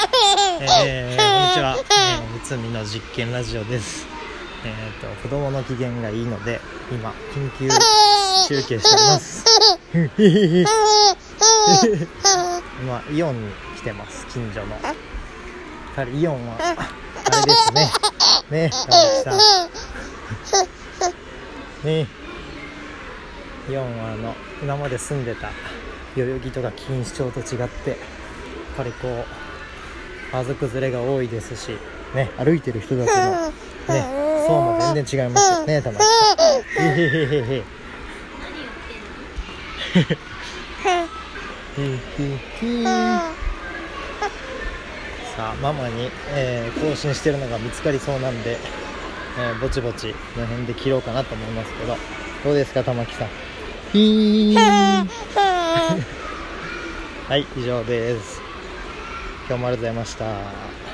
えー、こんにちは、えー、三つみの実験ラジオです。えっ、ー、と子供の機嫌がいいので今緊急中継しております。今イオンに来てます近所の。やはりイオンはあれですね。ね山木さん。ね。イオンはあの今まで住んでた代々木とか錦糸町と違ってやっぱりこう家族連れが多いですしね歩いてる人たちのね層も全然違いますよね玉木さん。へへへへへさあママに、えー、更新してるのが見つかりそうなんで、えー、ぼちぼちこの辺で切ろうかなと思いますけどどうですか玉木さんはい以上です今日もありがとうございました。